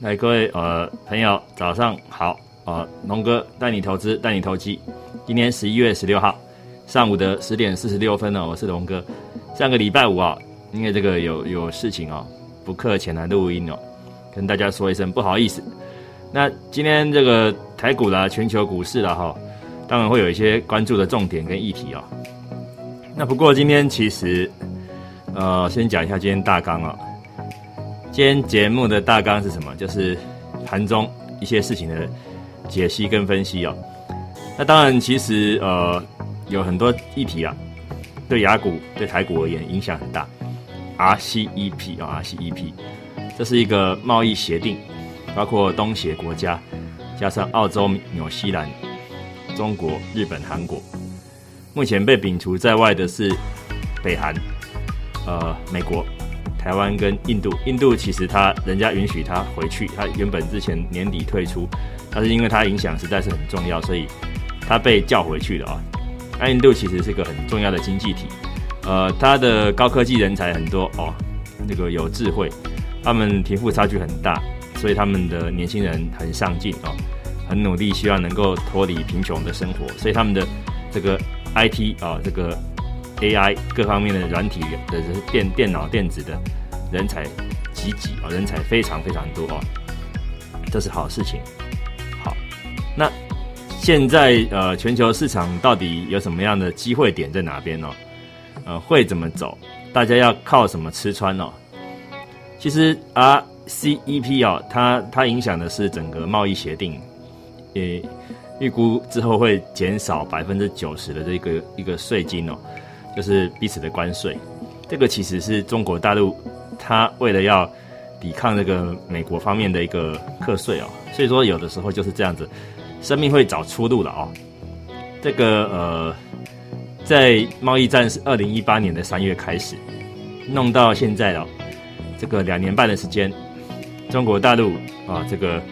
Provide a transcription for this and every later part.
来，各位呃朋友，早上好啊！龙哥带你投资，带你投机。今天十一月十六号上午的十点四十六分呢，我是龙哥。上个礼拜五啊，因为这个有有事情哦，不客前来录音哦，跟大家说一声不好意思。那今天这个台股啦，全球股市啦哈，当然会有一些关注的重点跟议题哦。那不过今天其实呃，先讲一下今天大纲啊。今天节目的大纲是什么？就是盘中一些事情的解析跟分析哦。那当然，其实呃有很多议题啊，对雅股、对台股而言影响很大。RCEP 啊，RCEP，这是一个贸易协定，包括东协国家，加上澳洲、纽西兰、中国、日本、韩国。目前被摒除在外的是北韩、呃美国。台湾跟印度，印度其实他人家允许他回去，他原本之前年底退出，但是因为他影响实在是很重要，所以他被叫回去了啊。那印度其实是个很重要的经济体，呃，他的高科技人才很多哦，那个有智慧，他们贫富差距很大，所以他们的年轻人很上进哦，很努力，希望能够脱离贫穷的生活，所以他们的这个 IT 啊，这个。AI 各方面的软体的电电脑电子的人才济济啊，人才非常非常多啊，这是好事情。好，那现在呃，全球市场到底有什么样的机会点在哪边呢？呃，会怎么走？大家要靠什么吃穿呢？其实 RCEP 啊，它它影响的是整个贸易协定，也预估之后会减少百分之九十的这个一个税金哦。就是彼此的关税，这个其实是中国大陆，它为了要抵抗这个美国方面的一个课税哦，所以说有的时候就是这样子，生命会找出路了哦。这个呃，在贸易战是二零一八年的三月开始，弄到现在了，这个两年半的时间，中国大陆啊，这个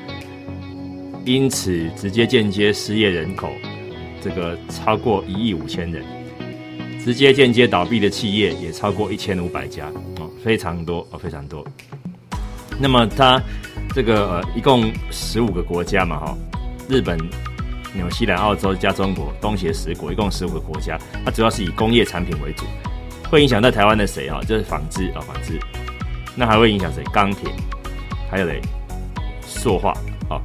因此直接间接失业人口，这个超过一亿五千人。直接间接倒闭的企业也超过一千五百家哦，非常多哦，非常多。那么它这个呃，一共十五个国家嘛哈，日本、纽西兰、澳洲加中国，东协十国，一共十五个国家。它主要是以工业产品为主，会影响到台湾的谁啊？就是纺织啊，纺织。那还会影响谁？钢铁，还有嘞，塑化啊，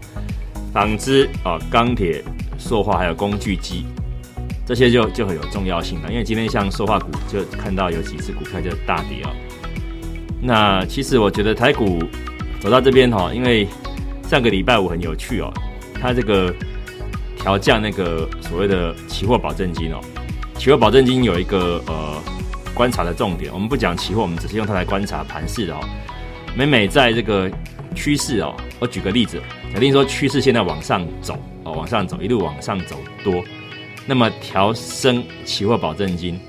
纺织啊，钢铁、塑化，还有工具机。这些就就很有重要性了，因为今天像塑化股就看到有几只股票就大跌哦。那其实我觉得台股走到这边哈，因为上个礼拜五很有趣哦，它这个调降那个所谓的期货保证金哦，期货保证金有一个呃观察的重点，我们不讲期货，我们只是用它来观察盘势哦。每每在这个趋势哦，我举个例子，假定说趋势现在往上走哦，往上走，一路往上走多。那么调升期货保证金，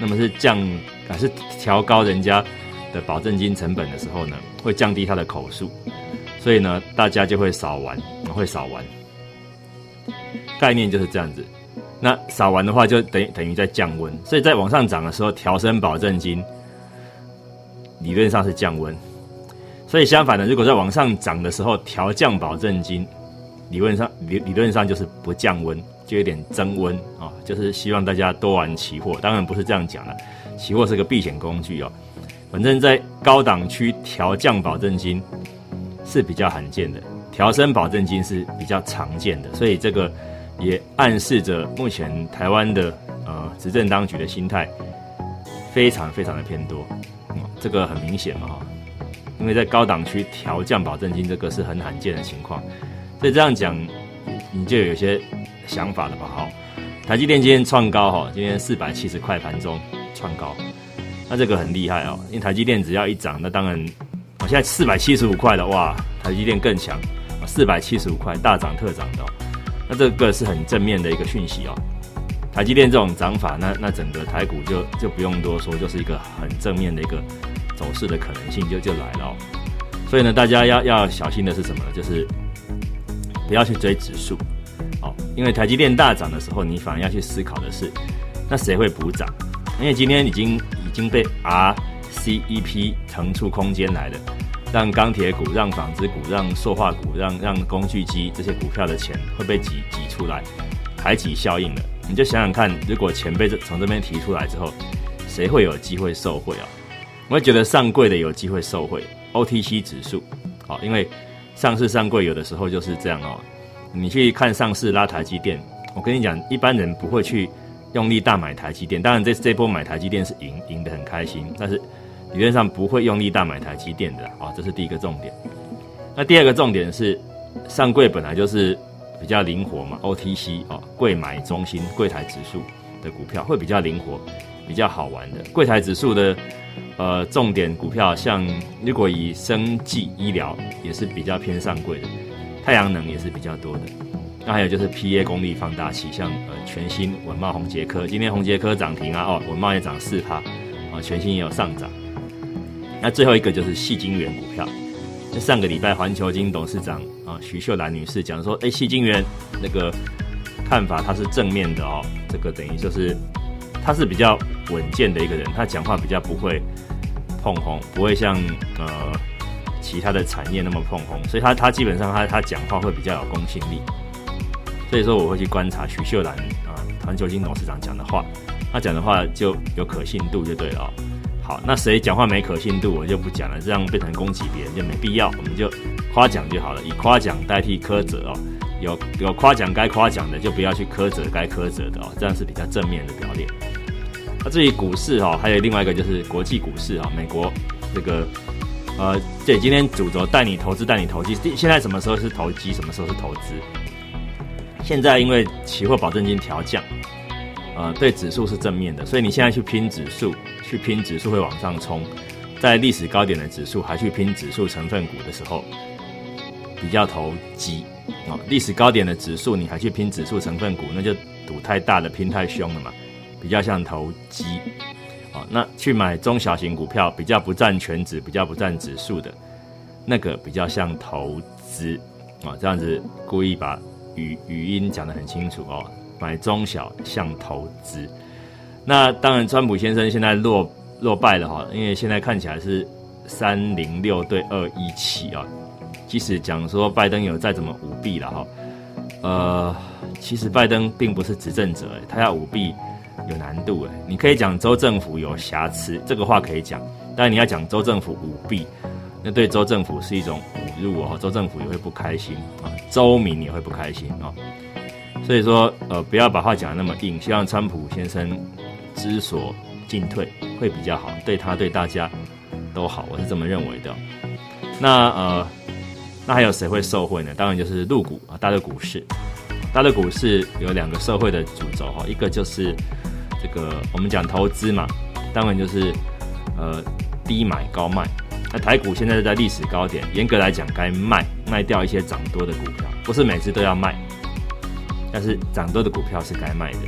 那么是降还是调高人家的保证金成本的时候呢？会降低它的口数，所以呢，大家就会少玩，会少玩。概念就是这样子。那少玩的话，就等于等于在降温。所以在往上涨的时候，调升保证金，理论上是降温。所以相反的，如果在往上涨的时候调降保证金，理论上理理论上就是不降温。就有点增温啊，就是希望大家多玩期货。当然不是这样讲了，期货是个避险工具哦。反正，在高档区调降保证金是比较罕见的，调升保证金是比较常见的。所以这个也暗示着目前台湾的呃执政当局的心态非常非常的偏多。这个很明显嘛哈，因为在高档区调降保证金，这个是很罕见的情况。所以这样讲，你就有些。想法了吧？好，台积电今天创高哈，今天四百七十块盘中创高，那这个很厉害哦。因为台积电只要一涨，那当然，我现在四百七十五块的哇，台积电更强，四百七十五块大涨特涨的，那这个是很正面的一个讯息哦。台积电这种涨法，那那整个台股就就不用多说，就是一个很正面的一个走势的可能性就就来了。哦。所以呢，大家要要小心的是什么呢？就是不要去追指数。哦因为台积电大涨的时候，你反而要去思考的是，那谁会补涨？因为今天已经已经被 RCEP 腾出空间来了，让钢铁股、让纺织股、让塑化股、让让工具机这些股票的钱会被挤挤出来，排挤效应了。你就想想看，如果钱被这从这边提出来之后，谁会有机会受贿啊？我会觉得上柜的有机会受贿，OTC 指数，好，因为上市上柜有的时候就是这样哦。你去看上市拉台积电，我跟你讲，一般人不会去用力大买台积电。当然，这这波买台积电是赢赢得很开心，但是。理论上不会用力大买台积电的啊，这是第一个重点。那第二个重点是，上柜本来就是比较灵活嘛，OTC 哦，柜买中心柜台指数的股票会比较灵活，比较好玩的。柜台指数的呃重点股票，像如果以生技医疗也是比较偏上柜的，太阳能也是比较多的。那还有就是 PA 功率放大器，像呃全新文茂宏杰科，今天宏杰科涨停啊，哦文茂也涨四趴啊，全新也有上涨。那最后一个就是细晶元股票。那上个礼拜环球金董事长啊徐秀兰女士讲说，哎，细晶元那个看法它是正面的哦。这个等于就是他是比较稳健的一个人，他讲话比较不会碰红，不会像呃其他的产业那么碰红，所以他他基本上他他讲话会比较有公信力。所以说我会去观察徐秀兰啊环球金董事长讲的话，他讲的话就有可信度就对了。好，那谁讲话没可信度，我就不讲了，这样变成攻击别人就没必要，我们就夸奖就好了，以夸奖代替苛责哦。有有夸奖该夸奖的，就不要去苛责该苛责的哦，这样是比较正面的表列。那至于股市哈，还有另外一个就是国际股市啊，美国这个呃，对，今天主轴带你投资，带你投机。现在什么时候是投机，什么时候是投资？现在因为期货保证金调降。呃，对指数是正面的，所以你现在去拼指数，去拼指数会往上冲，在历史高点的指数还去拼指数成分股的时候，比较投机哦。历史高点的指数你还去拼指数成分股，那就赌太大了，拼太凶了嘛，比较像投机哦。那去买中小型股票，比较不占全指，比较不占指数的，那个比较像投资啊。这样子故意把语语音讲得很清楚哦。买中小像投资，那当然，川普先生现在落落败了哈，因为现在看起来是三零六对二一七啊。即使讲说拜登有再怎么舞弊了哈，呃，其实拜登并不是执政者，他要舞弊有难度哎。你可以讲州政府有瑕疵，这个话可以讲，但你要讲州政府舞弊，那对州政府是一种侮辱哦，州政府也会不开心啊，州民也会不开心啊。所以说，呃，不要把话讲的那么硬，希望川普先生知所进退会比较好，对他对大家都好，我是这么认为的。那呃，那还有谁会受贿呢？当然就是陆股啊，大陆股市，大陆股市有两个社会的主轴哈，一个就是这个我们讲投资嘛，当然就是呃低买高卖。那台股现在在历史高点，严格来讲该卖卖掉一些涨多的股票，不是每次都要卖。但是涨多的股票是该卖的。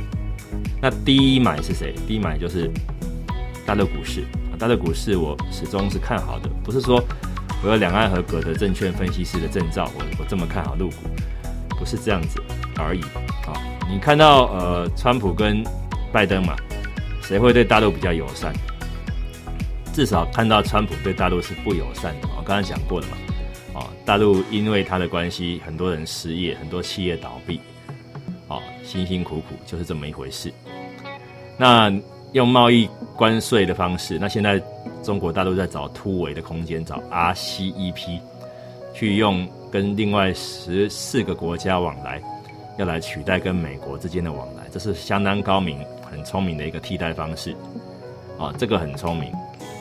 那低买是谁？低买就是大陆股市啊。大陆股市我始终是看好的，不是说我有两岸合格的证券分析师的证照，我我这么看好陆股，不是这样子而已。啊，你看到呃，川普跟拜登嘛，谁会对大陆比较友善？至少看到川普对大陆是不友善的。我刚才讲过了嘛，啊，大陆因为他的关系，很多人失业，很多企业倒闭。哦，辛辛苦苦就是这么一回事。那用贸易关税的方式，那现在中国大陆在找突围的空间，找 RCEP，去用跟另外十四个国家往来，要来取代跟美国之间的往来，这是相当高明、很聪明的一个替代方式。啊，这个很聪明，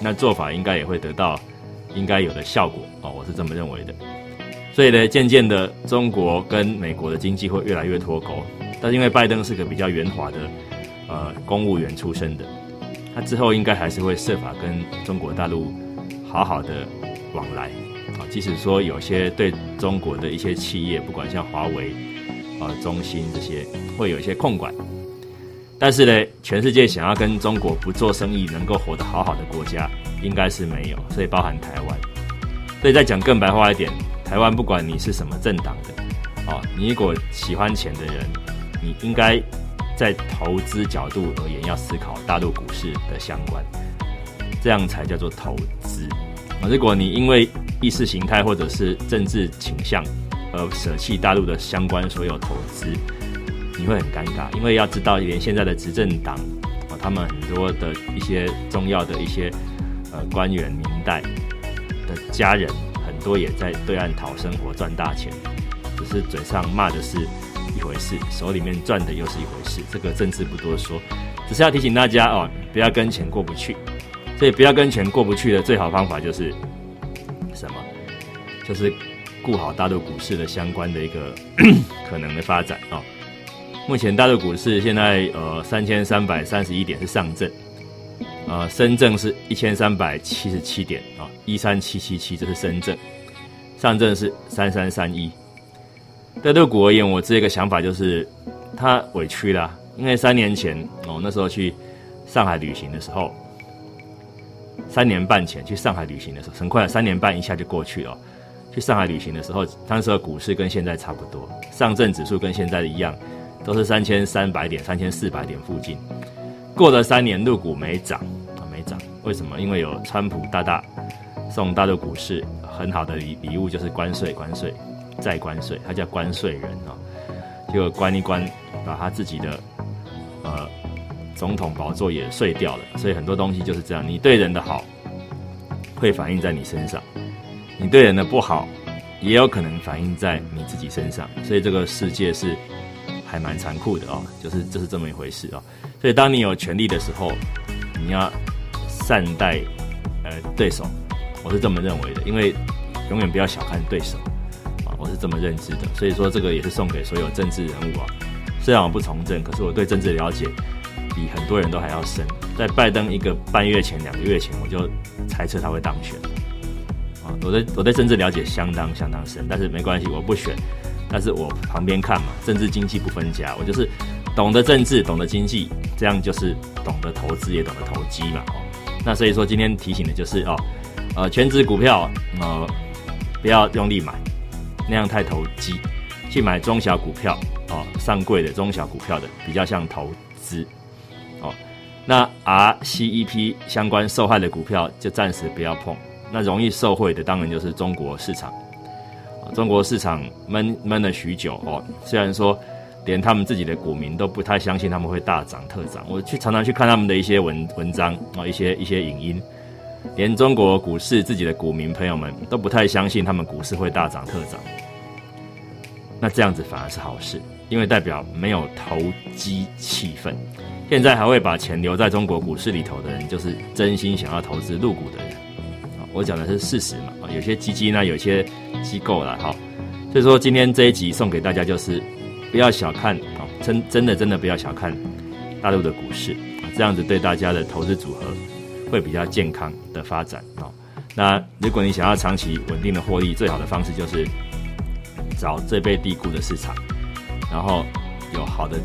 那做法应该也会得到应该有的效果。哦，我是这么认为的。所以呢，渐渐的，中国跟美国的经济会越来越脱钩。但是因为拜登是个比较圆滑的，呃，公务员出身的，他之后应该还是会设法跟中国大陆好好的往来啊。即使说有些对中国的一些企业，不管像华为、啊中兴这些，会有一些控管，但是呢，全世界想要跟中国不做生意能够活得好好的国家，应该是没有。所以包含台湾。所以再讲更白话一点。台湾不管你是什么政党的，哦，你如果喜欢钱的人，你应该在投资角度而言要思考大陆股市的相关，这样才叫做投资。啊，如果你因为意识形态或者是政治倾向而舍弃大陆的相关所有投资，你会很尴尬，因为要知道，连现在的执政党啊，他们很多的一些重要的一些呃官员、明代的家人，很多也在对岸讨生活、赚大钱，只是嘴上骂的是一回事，手里面赚的又是一回事。这个政治不多说，只是要提醒大家哦，不要跟钱过不去。所以不要跟钱过不去的最好方法就是什么？就是顾好大陆股市的相关的一个 可能的发展啊。目前大陆股市现在呃三千三百三十一点是上证，呃深圳是一千三百七十七点啊一三七七七这是深圳，上证是三三三一。对陆股而言，我这个想法就是它委屈了，因为三年前哦那时候去上海旅行的时候。三年半前去上海旅行的时候，很快三年半一下就过去了。去上海旅行的时候，当时的股市跟现在差不多，上证指数跟现在的一样，都是三千三百点、三千四百点附近。过了三年，陆股没涨啊，没涨。为什么？因为有川普大大送大陆股市很好的礼礼物，就是关税、关税再关税，他叫关税人啊。结果关一关，把他自己的呃。总统宝座也碎掉了，所以很多东西就是这样。你对人的好，会反映在你身上；你对人的不好，也有可能反映在你自己身上。所以这个世界是还蛮残酷的哦，就是就是这么一回事哦。所以当你有权利的时候，你要善待呃对手，我是这么认为的。因为永远不要小看对手啊，我是这么认知的。所以说这个也是送给所有政治人物啊。虽然我不从政，可是我对政治了解。比很多人都还要深，在拜登一个半月前、两个月前，我就猜测他会当选。我对我对政治了解相当相当深，但是没关系，我不选，但是我旁边看嘛，政治经济不分家，我就是懂得政治，懂得经济，这样就是懂得投资，也懂得投机嘛。哦，那所以说今天提醒的就是哦，呃，全职股票呃不要用力买，那样太投机，去买中小股票哦，上柜的中小股票的比较像投资。哦那 RCEP 相关受害的股票就暂时不要碰。那容易受惠的当然就是中国市场。中国市场闷闷了许久哦，虽然说连他们自己的股民都不太相信他们会大涨特涨。我去常常去看他们的一些文文章啊，一些一些影音，连中国股市自己的股民朋友们都不太相信他们股市会大涨特涨。那这样子反而是好事，因为代表没有投机气氛。现在还会把钱留在中国股市里头的人，就是真心想要投资入股的人。我讲的是事实嘛。啊，有些基金呢，有些机构了，哈。所以说今天这一集送给大家就是，不要小看啊，真真的真的不要小看大陆的股市啊，这样子对大家的投资组合会比较健康的发展啊。那如果你想要长期稳定的获利，最好的方式就是找最被低估的市场，然后有好的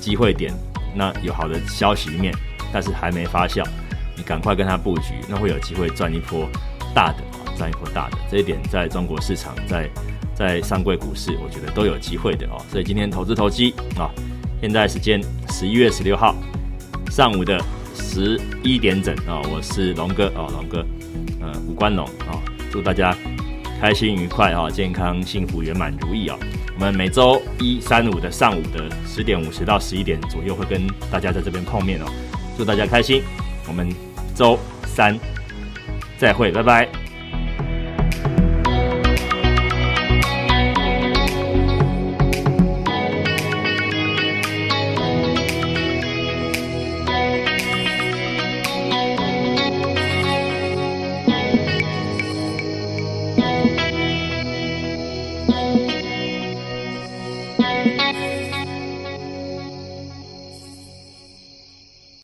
机会点。那有好的消息面，但是还没发酵，你赶快跟他布局，那会有机会赚一波大的啊，赚一波大的。这一点在中国市场，在在上柜股市，我觉得都有机会的哦。所以今天投资投机啊，现在时间十一月十六号上午的十一点整啊，我是龙哥啊，龙哥，呃，五官龙啊，祝大家开心愉快啊，健康幸福圆满如意啊。我们每周一、三、五的上午的十点五十到十一点左右会跟大家在这边碰面哦，祝大家开心，我们周三再会，拜拜。